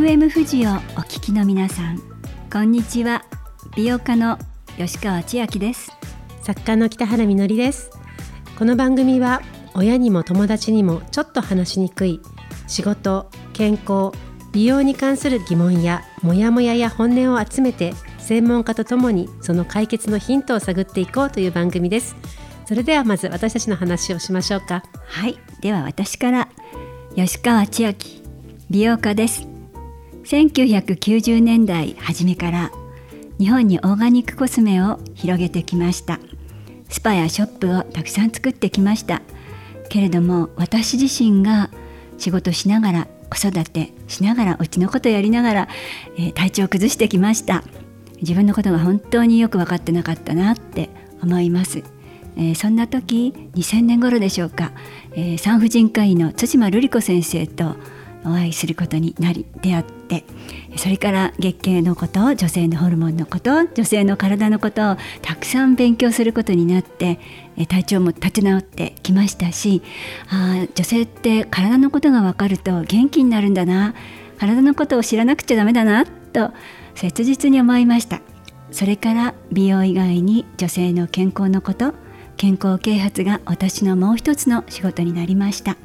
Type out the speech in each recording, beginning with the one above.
FM 富士をお聞きの皆さんこんにちは。美容家の吉川千秋です。作家の北原みのりです。この番組は親にも友達にもちょっと話しにくい仕事健康美容に関する疑問やモヤモヤや本音を集めて専門家とともにその解決のヒントを探っていこうという番組です。それではまず私たちの話をしましょうか。はい。では私から吉川千秋美容家です1990年代初めから日本にオーガニックコスメを広げてきました。スパやショップをたくさん作ってきました。けれども私自身が仕事しながら子育てしながらうちのことやりながら、えー、体調を崩してきました。自分のことが本当によく分かってなかったなって思います、えー、そんな時2000年頃でしょうか、えー、産婦人科医の対馬瑠璃子先生とお会いすることになり出会ってそれから月経のこと女性のホルモンのこと女性の体のことをたくさん勉強することになって体調も立て直ってきましたしあ女性って体のことが分かると元気になるんだな体のことを知らなくちゃダメだなと切実に思いました。それから美容以外に女性の健康のこと健康啓発が私のもう一つの仕事になりました。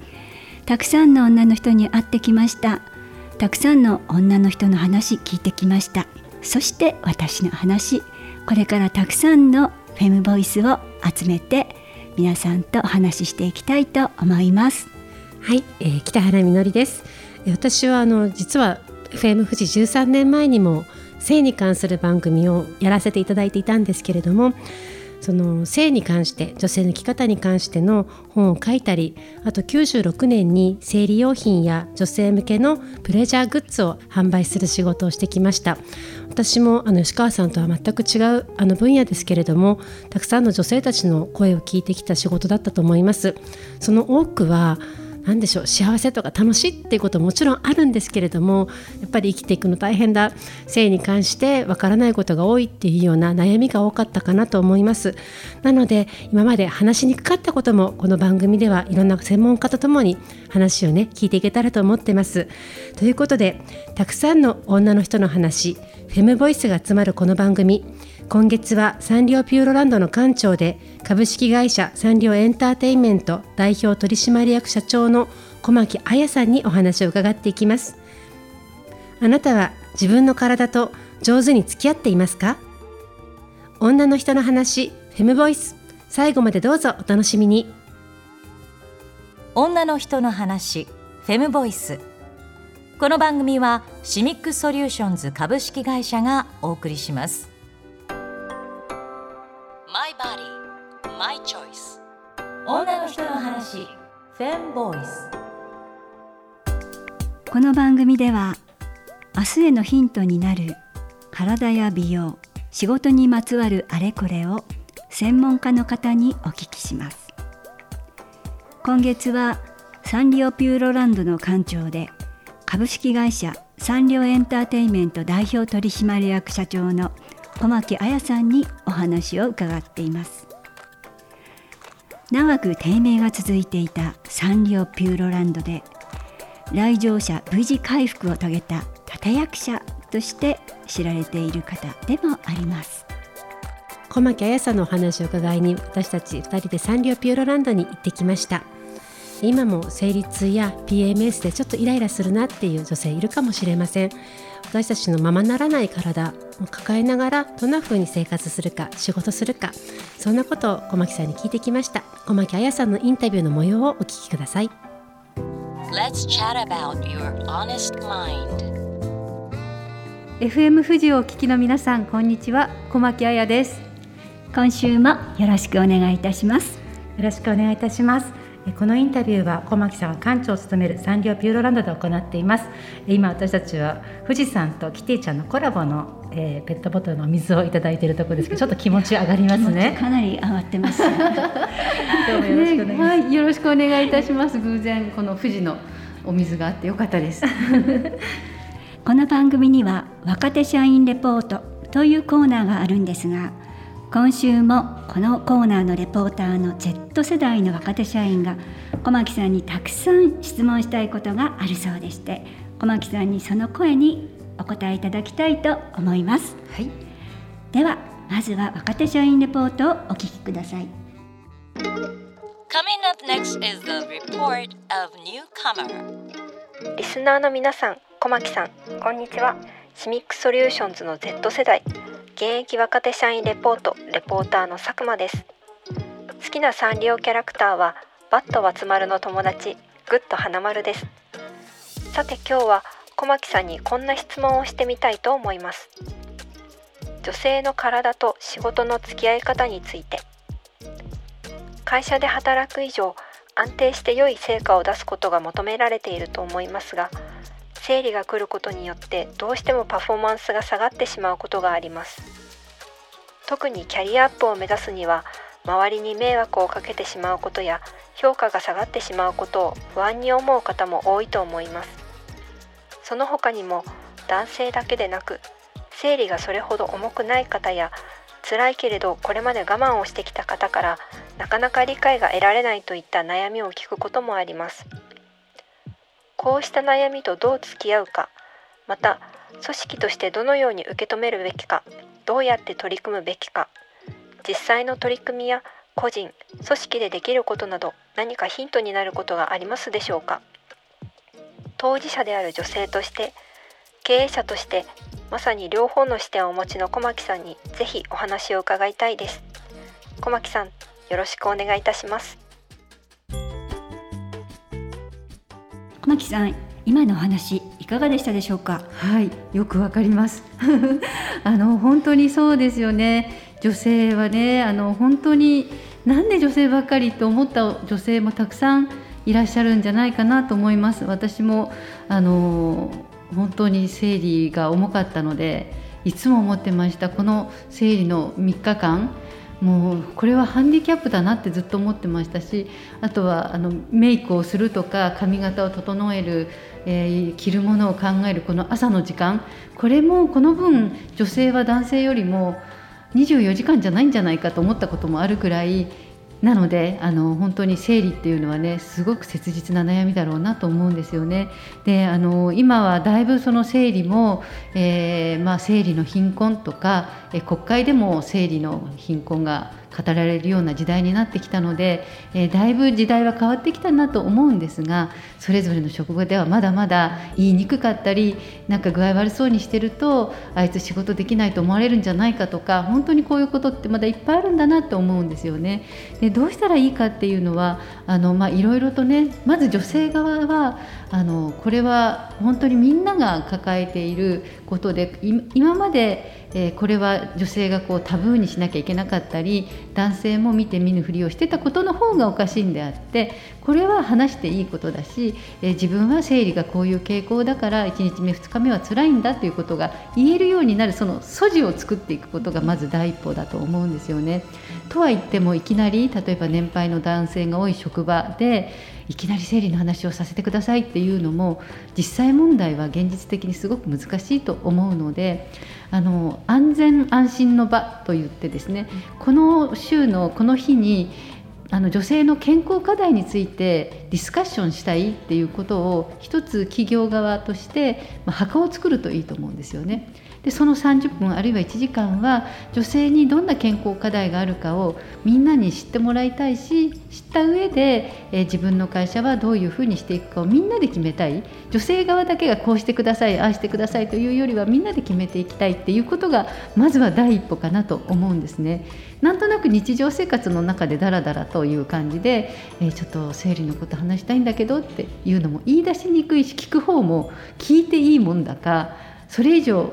たくさんの女の人に会ってきました。たくさんの女の人の話聞いてきました。そして私の話。これからたくさんのフェムボイスを集めて皆さんとお話ししていきたいと思います。はい、えー、北原みのりです。私はあの実は FM 富士13年前にも性に関する番組をやらせていただいていたんですけれどもその性に関して女性の生き方に関しての本を書いたりあと96年に生理用品や女性向けのプレジャーグッズを販売する仕事をしてきました。私もあの吉川さんとは全く違うあの分野ですけれどもたくさんの女性たちの声を聞いてきた仕事だったと思います。その多くは何でしょう幸せとか楽しいっていうことももちろんあるんですけれどもやっぱり生きていくの大変だ。性に関してわからないことが多いっていうような悩みが多かったかなと思います。なので今まで話しにくかったこともこの番組ではいろんな専門家とともに話をね聞いていけたらと思ってます。ということでたくさんの女の人の話フェムボイスが集まるこの番組今月はサンリオピューロランドの館長で株式会社サンリオエンターテインメント代表取締役社長の小牧彩さんにお話を伺っていきます。あなたは自分の体と上手に付き合っていますか？女の人の話フェムボイス。最後までどうぞお楽しみに。女の人の話フェムボイス。この番組はシミックソリューションズ株式会社がお送りします。My Body, My Choice. 女の人の話フェンボイスこの番組では明日へのヒントになる体や美容仕事にまつわるあれこれを専門家の方にお聞きします。今月はサンリオピューロランドの館長で株式会社サンリオエンターテインメント代表取締役社長の小牧彩さんにお話を伺っています。長く低迷が続いていたサンリオピューロランドで来場者無事回復を遂げた立役者として知られている方でもあります。小牧彩さんのお話を伺いに私たち2人でサンリオピューロランドに行ってきました。今も生理痛や PMS でちょっとイライラするなっていう女性いるかもしれません。私たちのままならない体を抱えながらどんな風に生活するか仕事するかそんなことを小牧さんに聞いてきました。小牧彩さんのインタビューの模様をお聞きください。Let's chat about your honest mind. FM 富士をお聞きの皆さんこんにちは。小牧彩です。今週もよろしくお願いいたします。よろしくお願いいたしますこのインタビューは小牧さんが館長を務めるサンリオピューロランドで行っています。今私たちは富士山とキティちゃんのコラボの、えー、ペットボトルの水をいただいているところですけど ちょっと気持ち上がりますね。かなり上がってます。どうもよろしくお願いします、ね、はい、よろしくお願いいたします。偶然この富士のお水があってよかったです。この番組には若手社員レポートというコーナーがあるんですが今週もこのコーナーのレポーターの Z 世代の若手社員が小牧さんにたくさん質問したいことがあるそうでして小牧さんにその声にお答えいただきたいと思います。はい。ではまずは若手社員レポートをお聞きください。Coming up next is the report of newcomer. リスナーの皆さん、小牧さん、こんにちは。シミックソリューションズの Z 世代、現役若手社員レポート、レポーターの佐久間です。好きなサンリオキャラクターは、バッドばつ丸の友達、グッド花丸です。さて今日は、小牧さんにこんな質問をしてみたいと思います。女性の体と仕事の付き合い方について。会社で働く以上、安定して良い成果を出すことが求められていると思いますが生理が来ることによってどうしてもパフォーマンスが下がってしまうことがあります。特にキャリアアップを目指すには周りに迷惑をかけてしまうことや評価が下がってしまうことを不安に思う方も多いと思います。その他にも男性だけでなく生理がそれほど重くない方や辛いけれどこれまで我慢をしてきた方からなかなか理解が得られないといった悩みを聞くこともあります。こうした悩みとどう付き合うかまた組織としてどのように受け止めるべきかどうやって取り組むべきか実際の取り組みや個人組織でできることなど何かヒントになることがありますでしょうか。当事者である女性として経営者としてまさに両方の視点をお持ちの小牧さんにぜひお話を伺いたいです。小牧さんよろしくお願いいたします。小牧さん今のお話いかがでしたでしょうか？はいよくわかります。あの本当にそうですよね。女性はねあの本当になんで女性ばっかりと思った女性もたくさんいらっしゃるんじゃないかなと思います。私もあの本当に生理が重かったのでいつも思ってました。この生理の3日間もうこれはハンディキャップだなってずっと思ってましたしあとはあのメイクをするとか髪型を整える、えー、着るものを考えるこの朝の時間これもこの分女性は男性よりも24時間じゃないんじゃないかと思ったこともあるくらいなのであの本当に生理っていうのはねすごく切実な悩みだろうなと思うんですよね。であの今はだいぶその生理も、えー、まあ、生理の貧困とか、え国会でも生理の貧困が語られるような時代になってきたので、えー、だいぶ時代は変わってきたなと思うんですがそれぞれの職場ではまだまだ言いにくかったりなんか具合悪そうにしてるとあいつ仕事できないと思われるんじゃないかとか本当にこういうことってまだいっぱいあるんだなと思うんですよね。でどうしたらいいかっていうのはあの、まあ、いろいろとねまず女性側はあのこれは本当にみんなが抱えていることで今までえー、これは女性がこうタブーにしなきゃいけなかったり男性も見て見ぬふりをしてたことの方がおかしいんであってこれは話していいことだし、えー、自分は生理がこういう傾向だから1日目2日目は辛いんだということが言えるようになるその素地を作っていくことがまず第一歩だと思うんですよね。とは言ってもいきなり例えば年配の男性が多い職場でいきなり生理の話をさせてくださいっていうのも実際問題は現実的にすごく難しいと思うのであの安全安心の場といってですねこの週のこの日にあの女性の健康課題についてディスカッションしたいっていうことを一つ企業側として、まあ、墓を作るといいと思うんですよね。でその30分あるいは1時間は女性にどんな健康課題があるかをみんなに知ってもらいたいし知った上で、えー、自分の会社はどういうふうにしていくかをみんなで決めたい女性側だけがこうしてくださいああしてくださいというよりはみんなで決めていきたいっていうことがまずは第一歩かなと思うんですね。なんとなく日常生活の中でダラダラという感じで、えー、ちょっと生理のこと話したいんだけどっていうのも言い出しにくいし聞く方も聞いていいもんだかそれ以上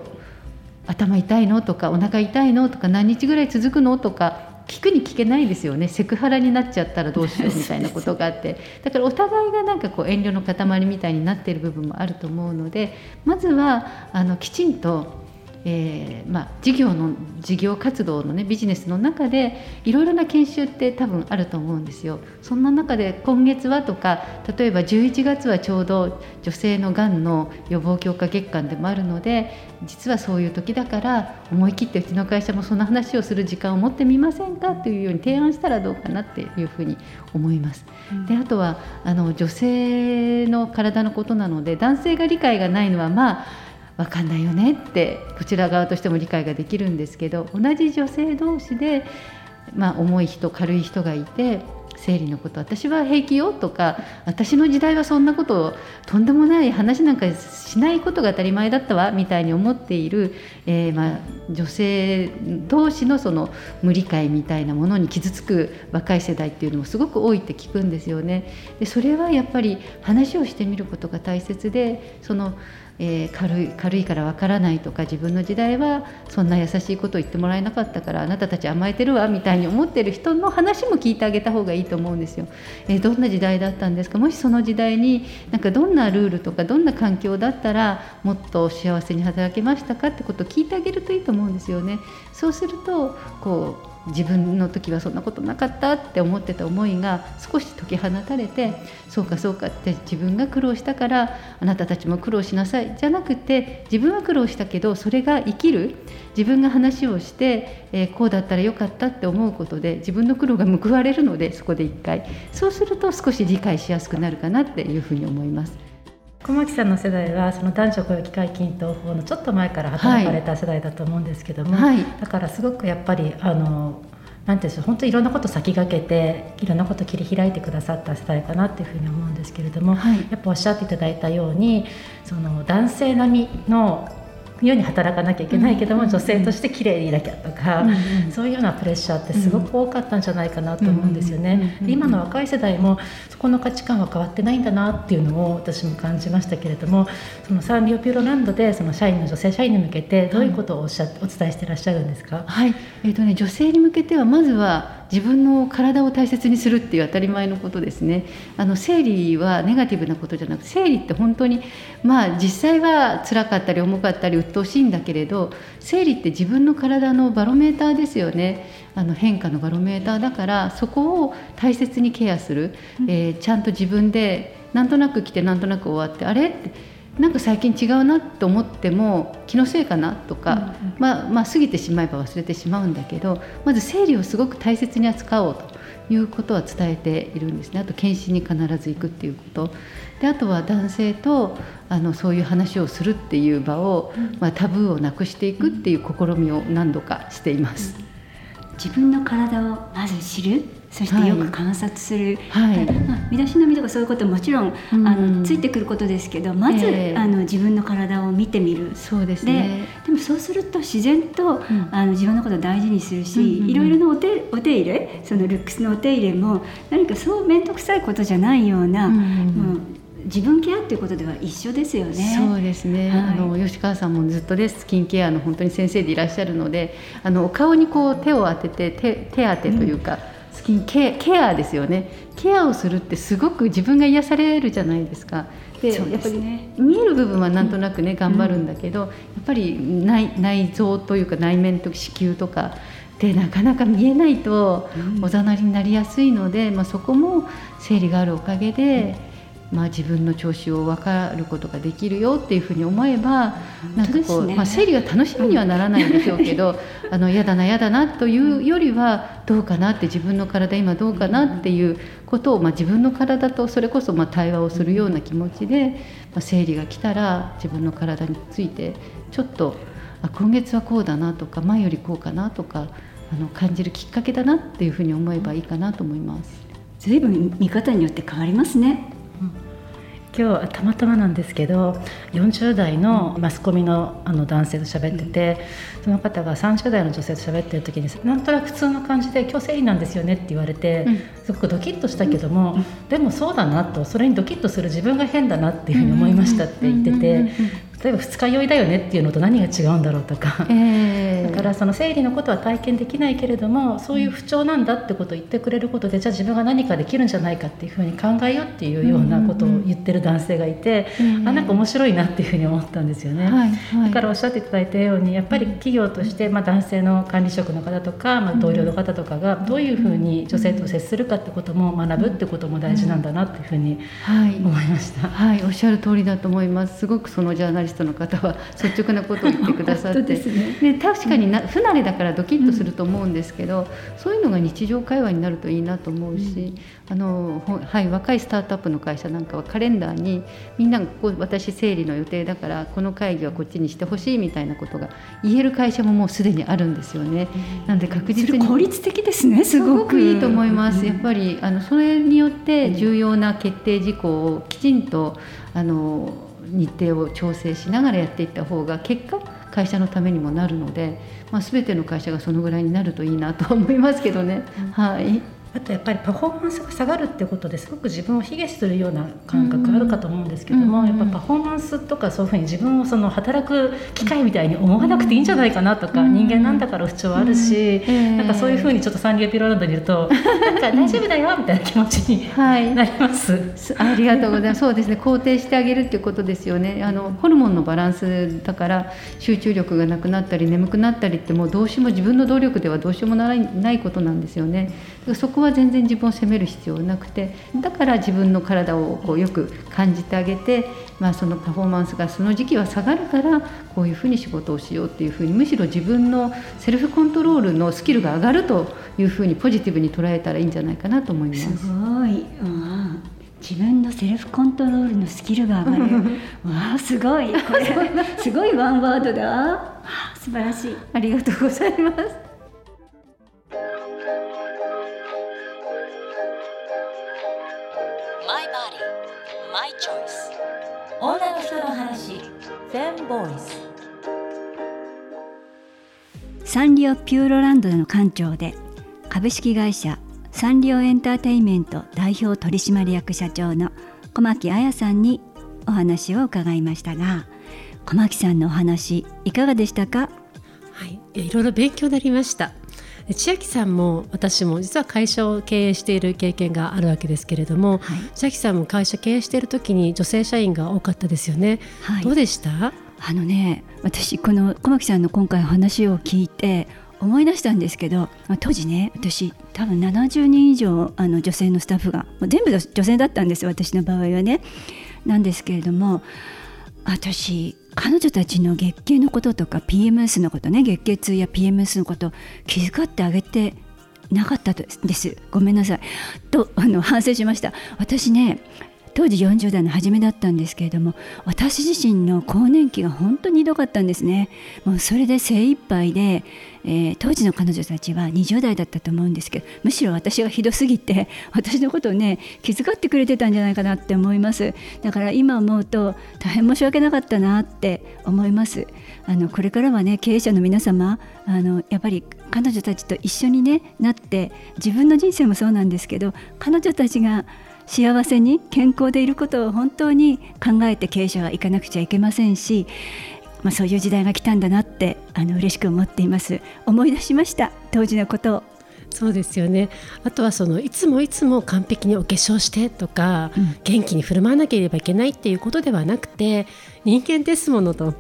頭痛いのとかお腹痛いのとか何日ぐらい続くのとか聞くに聞けないですよね。セクハラになっちゃったらどうしようみたいなことがあって。だからお互いがなんかこう遠慮の塊みたいになっている部分もあると思うのでまずはあのきちんとえーまあ、事業の事業活動のねビジネスの中でいろいろな研修って多分あると思うんですよ。そんな中で今月はとか例えば11月はちょうど女性のがんの予防強化月間でもあるので実はそういう時だから思い切ってうちの会社もその話をする時間を持ってみませんか？というように提案したらどうかなっていうふうに思います。であとはあの女性の体のことなので男性が理解がないのはまあ分かんないよねってこちら側としても理解ができるんですけど同じ女性同士で、まあ、重い人軽い人がいて生理のこと私は平気よとか私の時代はそんなことをとんでもない話なんかしないことが当たり前だったわみたいに思っている、えー、まあ、女性同士のその無理解みたいなものに傷つく若い世代っていうのもすごく多いって聞くんですよね。でそれはやっぱり話をしてみることが大切でそのえー、軽い軽いからわからないとか自分の時代はそんな優しいことを言ってもらえなかったからあなたたち甘えてるわみたいに思ってる人の話も聞いてあげた方がいいと思うんですよ。えー、どんな時代だったんですか？もしその時代になんかどんなルールとかどんな環境だったらもっと幸せに働けましたか？ってことを聞いてあげるといいと思うんですよね。そうするとこう自分の時はそんなことなかったって思ってた思いが少し解き放たれてそうかそうかって自分が苦労したからあなたたちも苦労しなさいじゃなくて自分は苦労したけどそれが生きる自分が話をして、えー、こうだったらよかったって思うことで自分の苦労が報われるのでそこで一回そうすると少し理解しやすくなるかなっていうふうに思います。小牧さんの世代はその男女雇用機会均等法のちょっと前から働かれた世代だと思うんですけども、はい、だからすごくやっぱりあのなんていうんでしょう本当にいろんなこと先駆けていろんなこと切り開いてくださった世代かなっていうふうに思うんですけれども、はい、やっぱおっしゃっていただいたようにその男性並みの世に働かなきゃいけないけども、女性として綺麗でいなきゃとか、そういうようなプレッシャーってすごく多かったんじゃないかなと思うんですよね。で今の若い世代もそこの価値観は変わってないんだなっていうのを私も感じましたけれどもそのサンリオピューロランドでその社員の女性社員に向けてどういうことをおっしゃお伝えしてらっしゃるんですか、はい。えーとね、女性に向けてはまずは自分の体を大切にするっていう当たり前のことですね。あの生理はネガティブなことじゃなくて生理って本当にまあ実際は辛かったり重かったり鬱陶しいんだけれど生理って自分の体のバロメーターですよね。あの変化のバロメーターだからそこを大切にケアする、えー、ちゃんと自分でなんとなく来てなんとなく終わってあれってなんか最近違うなと思っても気のせいかなとか、うんうん、まあ、まあ過ぎてしまえば忘れてしまうんだけどまず生理をすごく大切に扱おうということは伝えているんですね。あと検診に必ず行くっていうこと。であとは男性とあのそういう話をするっていう場を、まあ、タブーをなくしていくっていう試みを何度かしています。自分の体をまず知るそしてよく観察する、はい、まあ、身だしなみとかそういうことももちろん、うん、あのついてくることですけどまず、えー、あの自分の体を見てみる。そうですね。でもそうすると自然と、うん、あの自分のことを大事にするし、うんうんうん、いろいろなお手お手入れそのルックスのお手入れも何かそう面倒くさいことじゃないような、うんうんうん。自分ケアっていうことでは一緒ですよね。そうですね。はい、あの吉川さんもずっとでスキンケアの本当に先生でいらっしゃるので、あの顔にこう手を当てて手手当てというか、うん、スキンケケアですよね。ケアをするってすごく自分が癒されるじゃないですか。で、ね、やっぱり見える部分はなんとなくね、うん、頑張るんだけど、やっぱり内内臓というか内面と子宮とか。でなかなか見えないとおざなりになりやすいので、まあ、そこも生理があるおかげで、まあ、自分の調子を分かることができるよっていうふうに思えばなんかこう、ね、まあ、生理が楽しみにはならないんでしょうけど、あの嫌だな嫌だなというよりはどうかなって自分の体今どうかなっていうことを、まあ、自分の体とそれこそまあ対話をするような気持ちで、まあ、生理が来たら自分の体についてちょっとあ今月はこうだなとか前よりこうかなとかあの感じるきっかけだなっていうふうに思えばいいかなと思います。ずいぶん見方によって変わりますね。今日たまたまなんですけど40代のマスコミのあの男性と喋ってて、その方が30代の女性と喋ってる時になんとなく普通の感じで「今日生理なんですよね」って言われて、すごくドキッとしたけども、でもそうだなとそれにドキッとする自分が変だなっていうふうに思いましたって言ってて。例えば二日酔いだよねっていうのと何が違うんだろうとか、え だからその生理のことは体験できないけれどもそういう不調なんだってことを言ってくれることでじゃあ自分が何かできるんじゃないかっていうふうに考えようっていうようなことを言ってる男性がいて、あなんか面白いなっていうふうに思ったんですよね。はいはい。だからおっしゃっていただいたようにやっぱり企業として、まあ、男性の管理職の方とか、まあ、同僚の方とかがどういうふうに女性と接するかってことも学ぶってことも大事なんだなっていうふうにはい。思いました。はい、おっしゃる通りだと思います。すごくそのジャーナリストの方は率直なことを言ってくださって、で確かにな不慣れだからドキッとすると思うんですけど、そういうのが日常会話になるといいなと思うし、あのほはい若いスタートアップの会社なんかはカレンダーにみんながここ私生理の予定だからこの会議はこっちにしてほしいみたいなことが言える会社ももうすでにあるんですよね。なんで確そ実にれ効率的ですねすごく。いいと思います。やっぱりあのそれによって重要な決定事項をきちんとあの日程を調整しながらやっていった方が結果会社のためにもなるので、まあ全ての会社がそのぐらいになるといいなと思いますけどね。はい。あとやっぱりパフォーマンスが下がるってことですごく自分を卑下するような感覚あるかと思うんですけども、うんやっぱパフォーマンスとかそういうふうに自分をその働く機会みたいに思わなくていいんじゃないかなとか、人間なんだから不調あるし、なんかそういうふうにちょっとサンリオピューロランドにいると なんか大丈夫だよみたいな気持ちにはい。なります。すありがとうございます。そうですね。肯定してあげるっていうことですよね。あのホルモンのバランスだから集中力がなくなったり眠くなったりってもうどうしようも自分の努力ではどうしようもならないことなんですよね。そこは全然自分を責める必要なくて、だから自分の体をこうよく感じてあげて、まあそのパフォーマンスがその時期は下がるからこういうふうに仕事をしようっていうふうにむしろ自分のセルフコントロールのスキルが上がるというふうにポジティブに捉えたらいいんじゃないかなと思います。すごい、うん、自分のセルフコントロールのスキルが上がる。わあすごい。これすごいワンワードだ素晴らしい。ありがとうございます。女の人の話。フェムボイスサンリオピューロランドの館長で株式会社サンリオエンターテインメント代表取締役社長の小牧彩さんにお話を伺いましたが小牧さんのお話いかがでしたか？はい、いろいろ勉強になりました。で千秋さんも私も実は会社を経営している経験があるわけですけれども、はい千秋さんも会社経営している時に女性社員が多かったですよね。はいどうでした？あのね私この小牧さんの今回話を聞いて思い出したんですけどまあ当時ね私多分70人以上あの女性のスタッフが全部女性だったんです私の場合はね。なんですけれども私彼女たちの月経のこととか PMS のことね月経痛や PMS のこと気遣ってあげてなかったです。ごめんなさい。とあの反省しました。私ね当時40代の初めだったんですけれども私自身の更年期が本当にひどかったんですね。もうそれで精一杯で、えー当時の彼女たちは20代だったと思うんですけどむしろ私がひどすぎて 私のことをね気遣ってくれてたんじゃないかなって思います。だから今思うと大変申し訳なかったなって思います。あのこれからはね経営者の皆様あのやっぱり彼女たちと一緒にねなって自分の人生もそうなんですけど彼女たちが幸せに健康でいることを本当に考えて経営者はいかなくちゃいけませんし、まあ、そういう時代が来たんだなってあの嬉しく思っています。思い出しました？当時のことを。そうですよね。あとはそのいつもいつも完璧にお化粧してとか、うん。元気に振る舞わなければいけないっていうことではなくて人間ですものと。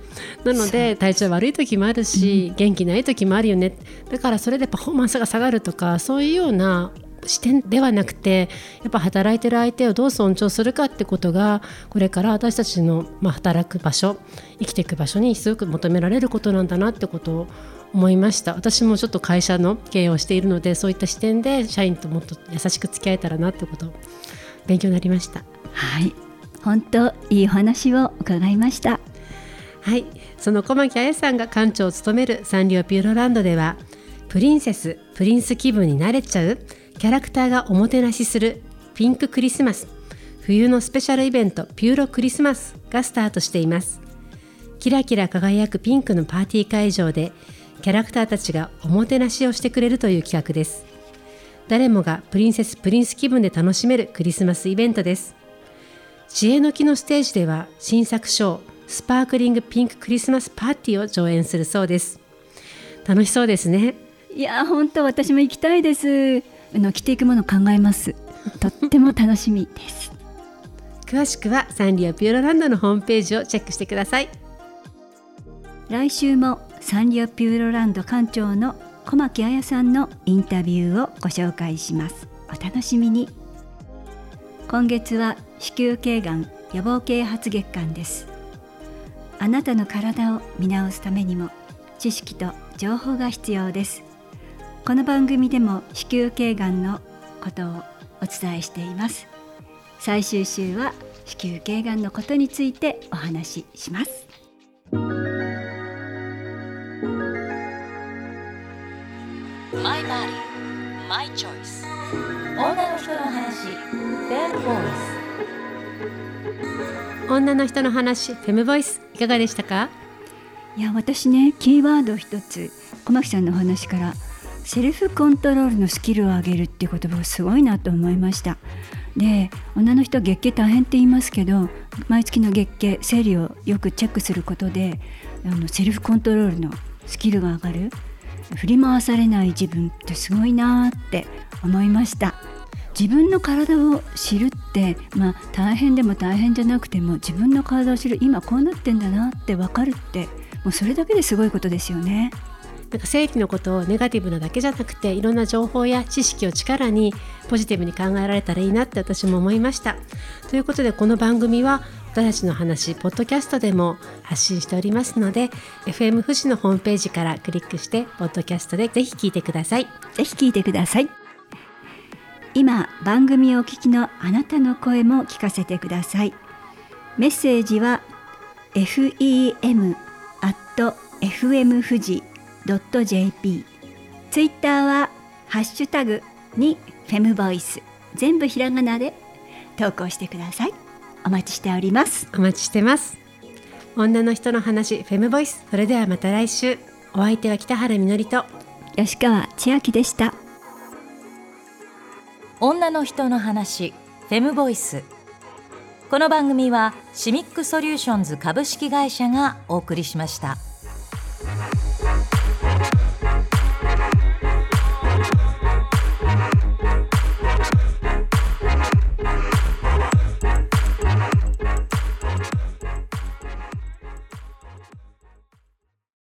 なので体調悪い時もあるし、元気ない時もあるよね。だからそれでパフォーマンスが下がるとかそういうような視点ではなくてやっぱ働いてる相手をどう尊重するかってことがこれから私たちの、まあ、働く場所生きていく場所にすごく求められることなんだなってことを思いました。私もちょっと会社の経営をしているのでそういった視点で社員ともっと優しく付き合えたらなってことを勉強になりました。はい。本当いいお話を伺いました。はい。その小牧彩さんが館長を務めるサンリオピューロランドではプリンセスプリンス気分になれちゃうキャラクターがおもてなしするピンククリスマス。冬のスペシャルイベントピューロクリスマスがスタートしています。キラキラ輝くピンクのパーティー会場でキャラクターたちがおもてなしをしてくれるという企画です。誰もがプリンセスプリンス気分で楽しめるクリスマスイベントです。知恵の木のステージでは新作ショースパークリングピンククリスマスパーティーを上演するそうです。楽しそうですね。いや本当私も行きたいです。あの着ていくもの考えます。とっても楽しみです。詳しくはサンリオピューロランドのホームページをチェックしてください。来週もサンリオピューロランド館長の小牧彩さんのインタビューをご紹介します。お楽しみに。今月は子宮頸がん予防啓発月間です。あなたの体を見直すためにも知識と情報が必要ですこの番組でも子宮頸がんのことをお伝えしています。最終週は子宮頸がんのことについてお話しします。My body, my choice. 女の人の話 Fair Voice. 女の人の話フェムボイスいかがでしたか？いや私ねキーワード一つ小牧さんのお話からセルフコントロールのスキルを上げるっていう言葉がすごいなと思いました。で女の人は月経大変って言いますけど毎月の月経生理をよくチェックすることであのセルフコントロールのスキルが上がる振り回されない自分ってすごいなって思いました。自分の体を知るってまあ大変でも大変じゃなくても自分の体を知る今こうなってんだなって分かるってもうそれだけですごいことですよね。なんか生理のことをネガティブなだけじゃなくていろんな情報や知識を力にポジティブに考えられたらいいなって私も思いました。ということでこの番組は私たちの話ポッドキャストでも発信しておりますので FM 富士のホームページからクリックしてポッドキャストでぜひ聞いてください。ぜひ聞いてください。今番組をお聞きのあなたの声も聞かせてください。メッセージは fem fm 富士。.jp ツイッターはハッシュタグにフェムボイス。全部ひらがなで投稿してください。お待ちしております。お待ちしてます。女の人の話フェムボイス。それではまた来週。お相手は北原みのりと吉川千秋でした。女の人の話フェムボイス。この番組はシミックソリューションズ株式会社がお送りしました。